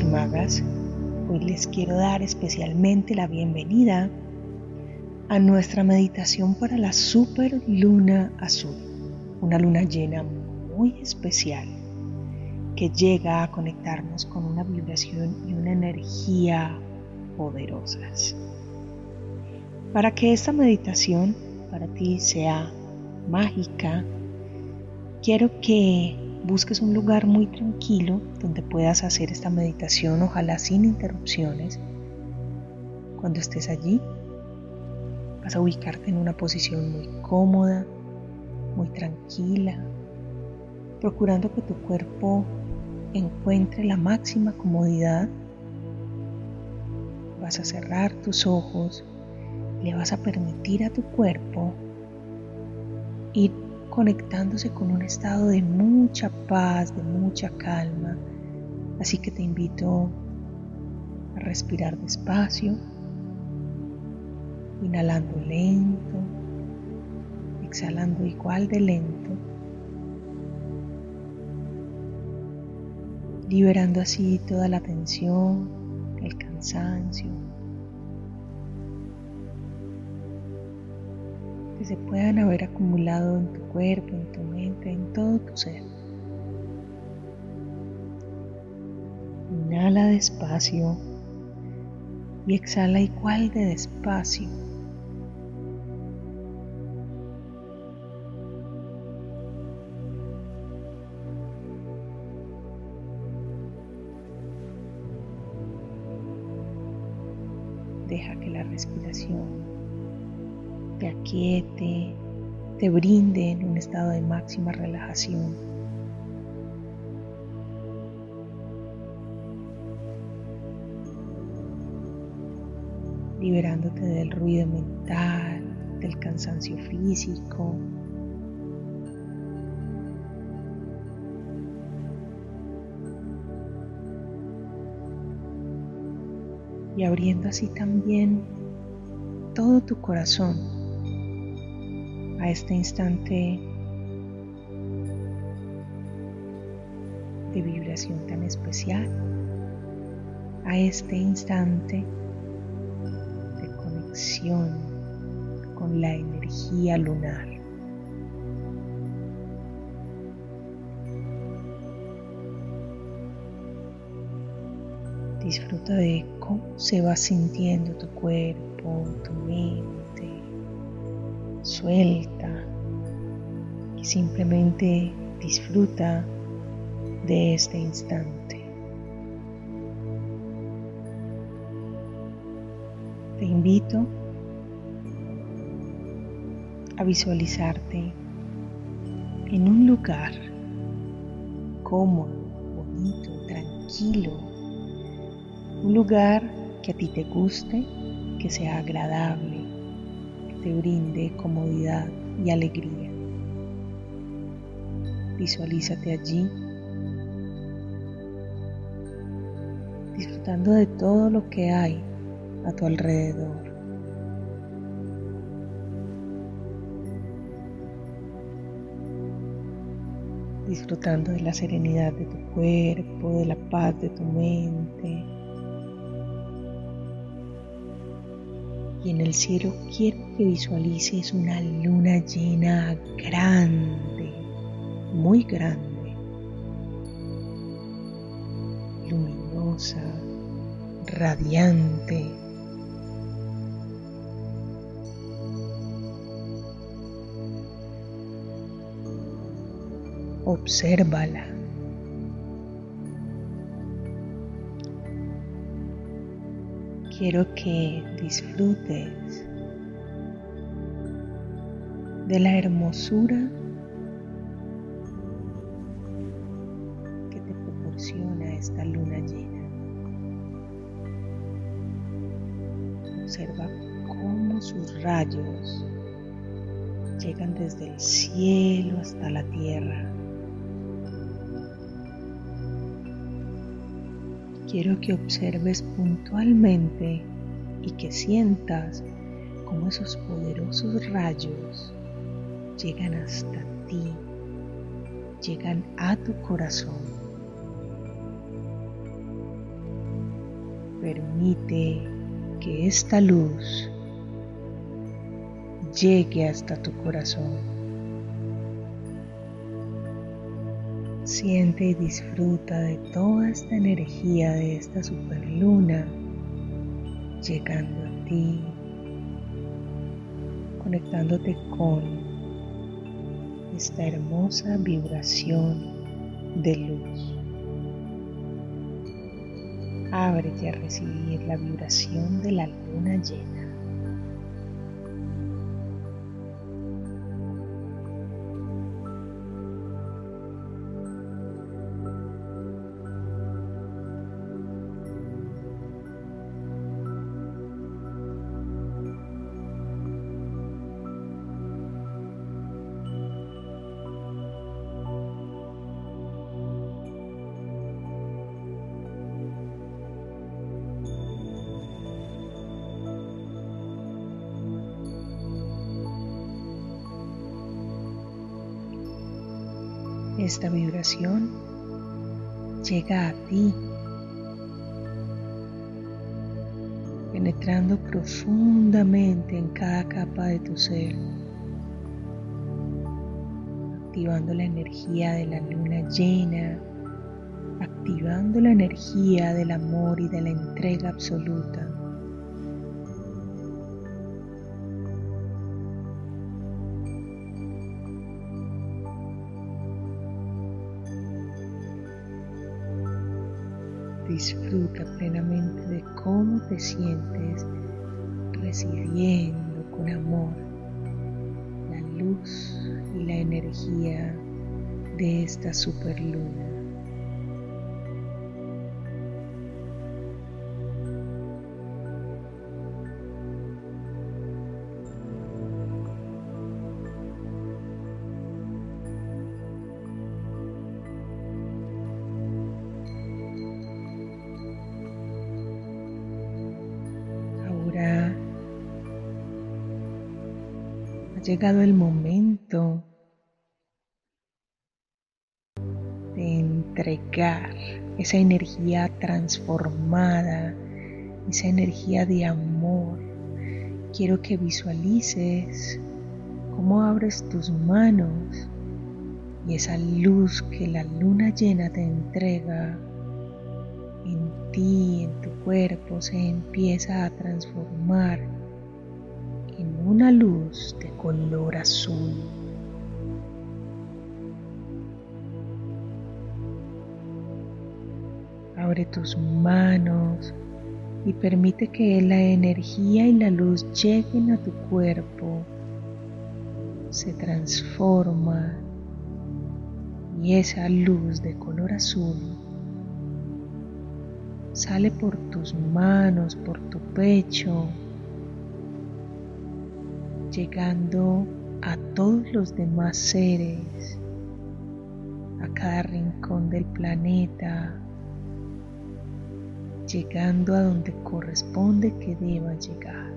y magas. Hoy les quiero dar especialmente la bienvenida a nuestra meditación para la super luna azul, una luna llena muy especial que llega a conectarnos con una vibración y una energía poderosas. Para que esta meditación para ti sea mágica, quiero que busques un lugar muy tranquilo donde puedas hacer esta meditación, ojalá sin interrupciones. Cuando estés allí, vas a ubicarte en una posición muy cómoda, muy tranquila, procurando que tu cuerpo encuentre la máxima comodidad. Vas a cerrar tus ojos, le vas a permitir a tu cuerpo ir conectándose con un estado de mucha paz, de mucha calma. Así que te invito a respirar despacio, inhalando lento, exhalando igual de lento, liberando así toda la tensión, el cansancio, que se puedan haber acumulado en tu cuerpo, en tu mente, en todo tu ser. Inhala despacio y exhala igual de despacio. Deja que la respiración te aquiete, te brinde en un estado de máxima relajación. liberándote del ruido mental, del cansancio físico. Y abriendo así también todo tu corazón a este instante de vibración tan especial, a este instante de conexión con la energía lunar. Disfruta de cómo se va sintiendo tu cuerpo, tu mente, suelta y simplemente disfruta de este instante. Te invito a visualizarte en un lugar cómodo, bonito, tranquilo, un lugar que a ti te guste, que sea agradable te brinde comodidad y alegría. Visualízate allí, disfrutando de todo lo que hay a tu alrededor. Disfrutando de la serenidad de tu cuerpo, de la paz de tu mente, y en el cielo quiero que visualices una luna llena grande, muy grande, luminosa, radiante. Obsérvala. Quiero que disfrutes de la hermosura que te proporciona esta luna llena. Observa cómo sus rayos llegan desde el cielo hasta la tierra quiero que observes puntualmente y que sientas cómo esos poderosos rayos llegan hasta ti, llegan a tu corazón. Permite que esta luz llegue hasta tu corazón. Siente y disfruta de toda esta energía de esta superluna llegando a ti, conectándote con esta hermosa vibración de luz. Ábrete a recibir la vibración de la luna llena. Esta vibración llega a ti, penetrando profundamente en cada capa de tu ser, activando la energía de la luna llena, activando la energía del amor y de la entrega absoluta. Disfruta plenamente de cómo te sientes recibiendo con amor la luz y la energía de esta superluna. Llegado el momento de entregar esa energía transformada, esa energía de amor. Quiero que visualices cómo abres tus manos y esa luz que la luna llena te entrega en ti, en tu cuerpo, se empieza a transformar una luz de color azul. Abre tus manos y permite que la energía y la luz lleguen a tu cuerpo, se transforma y esa luz de color azul sale por tus manos, por tu pecho, llegando a todos los demás seres, a cada rincón del planeta, llegando a donde corresponde que deba llegar.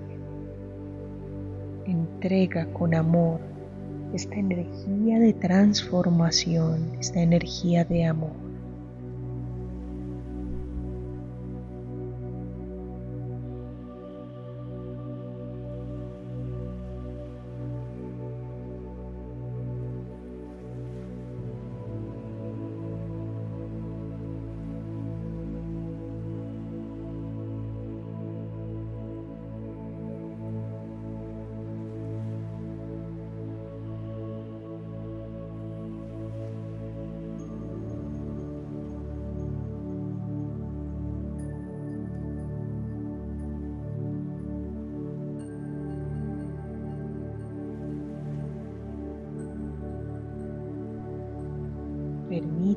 Entrega con amor esta energía de transformación, esta energía de amor.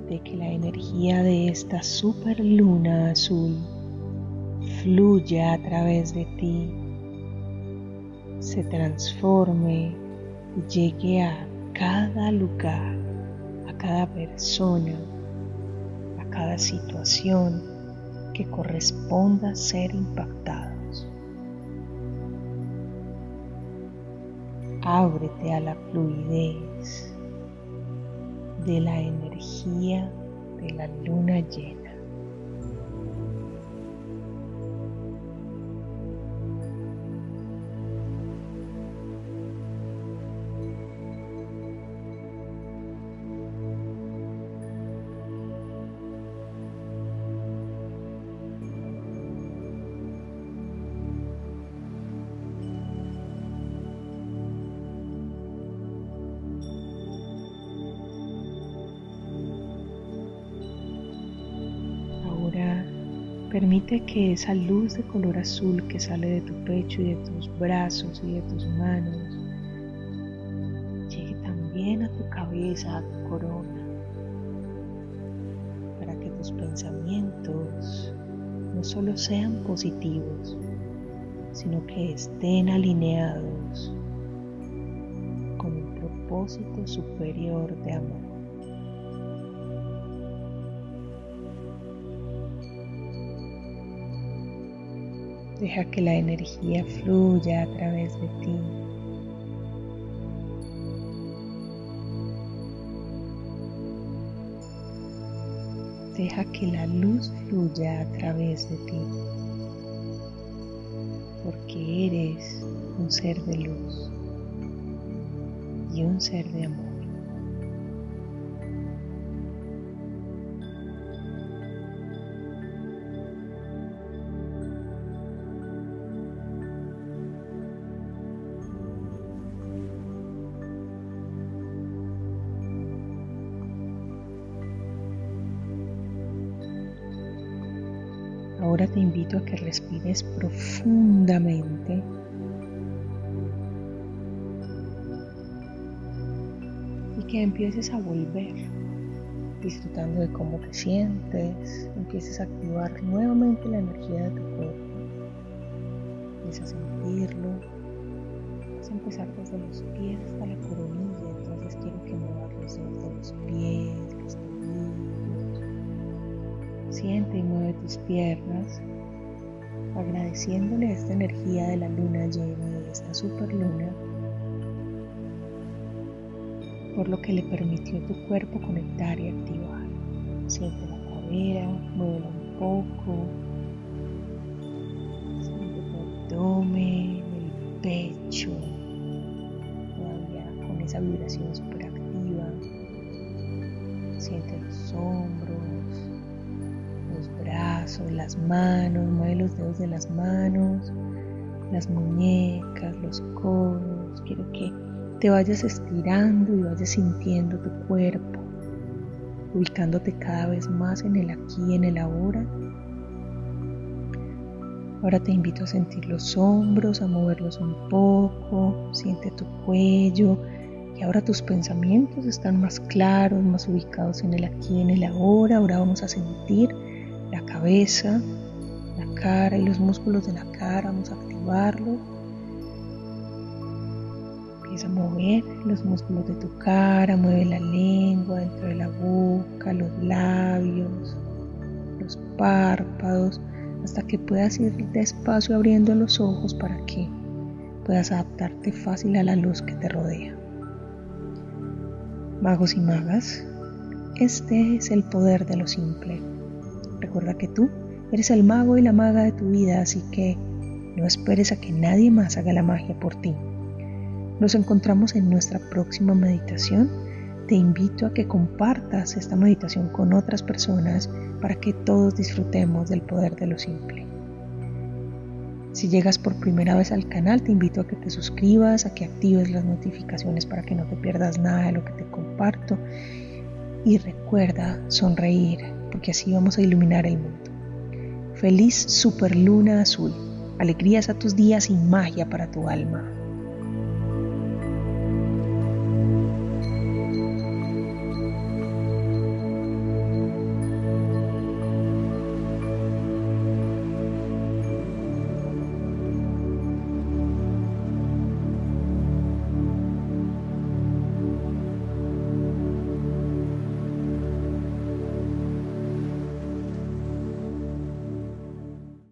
Permite que la energía de esta super luna azul fluya a través de ti, se transforme y llegue a cada lugar, a cada persona, a cada situación que corresponda ser impactados. Ábrete a la fluidez de la energía de la luna llena. Permite que esa luz de color azul que sale de tu pecho y de tus brazos y de tus manos llegue también a tu cabeza, a tu corona, para que tus pensamientos no solo sean positivos, sino que estén alineados con un propósito superior de amor. Deja que la energía fluya a través de ti. Deja que la luz fluya a través de ti. Porque eres un ser de luz y un ser de amor. Te invito a que respires profundamente. Y que empieces a volver, disfrutando de cómo te sientes, empieces a activar nuevamente la energía de tu cuerpo, empieza a sentirlo, vas a empezar desde los pies hasta la coronilla, entonces quiero que muevas los dedos de los pies, Siente y mueve tus piernas, agradeciéndole esta energía de la luna llena, de esta superluna, por lo que le permitió tu cuerpo conectar y activar. Siente la cadera, muévela un poco, siente tu abdomen, el pecho, todavía con esa vibración super activa. Siente los hombros brazos, las manos, mueve los dedos de las manos, las muñecas, los codos. Quiero que te vayas estirando y vayas sintiendo tu cuerpo, ubicándote cada vez más en el aquí en el ahora. Ahora te invito a sentir los hombros, a moverlos un poco, siente tu cuello y ahora tus pensamientos están más claros, más ubicados en el aquí en el ahora. Ahora vamos a sentir la cabeza, la cara y los músculos de la cara, vamos a activarlo. Empieza a mover los músculos de tu cara, mueve la lengua dentro de la boca, los labios, los párpados, hasta que puedas ir despacio abriendo los ojos para que puedas adaptarte fácil a la luz que te rodea. Magos y magas, este es el poder de lo simple. Recuerda que tú eres el mago y la maga de tu vida, así que no esperes a que nadie más haga la magia por ti. Nos encontramos en nuestra próxima meditación. Te invito a que compartas esta meditación con otras personas para que todos disfrutemos del poder de lo simple. Si llegas por primera vez al canal, te invito a que te suscribas, a que actives las notificaciones para que no te pierdas nada de lo que te comparto. Y recuerda sonreír, porque así vamos a iluminar el mundo. Feliz superluna azul, alegrías a tus días y magia para tu alma.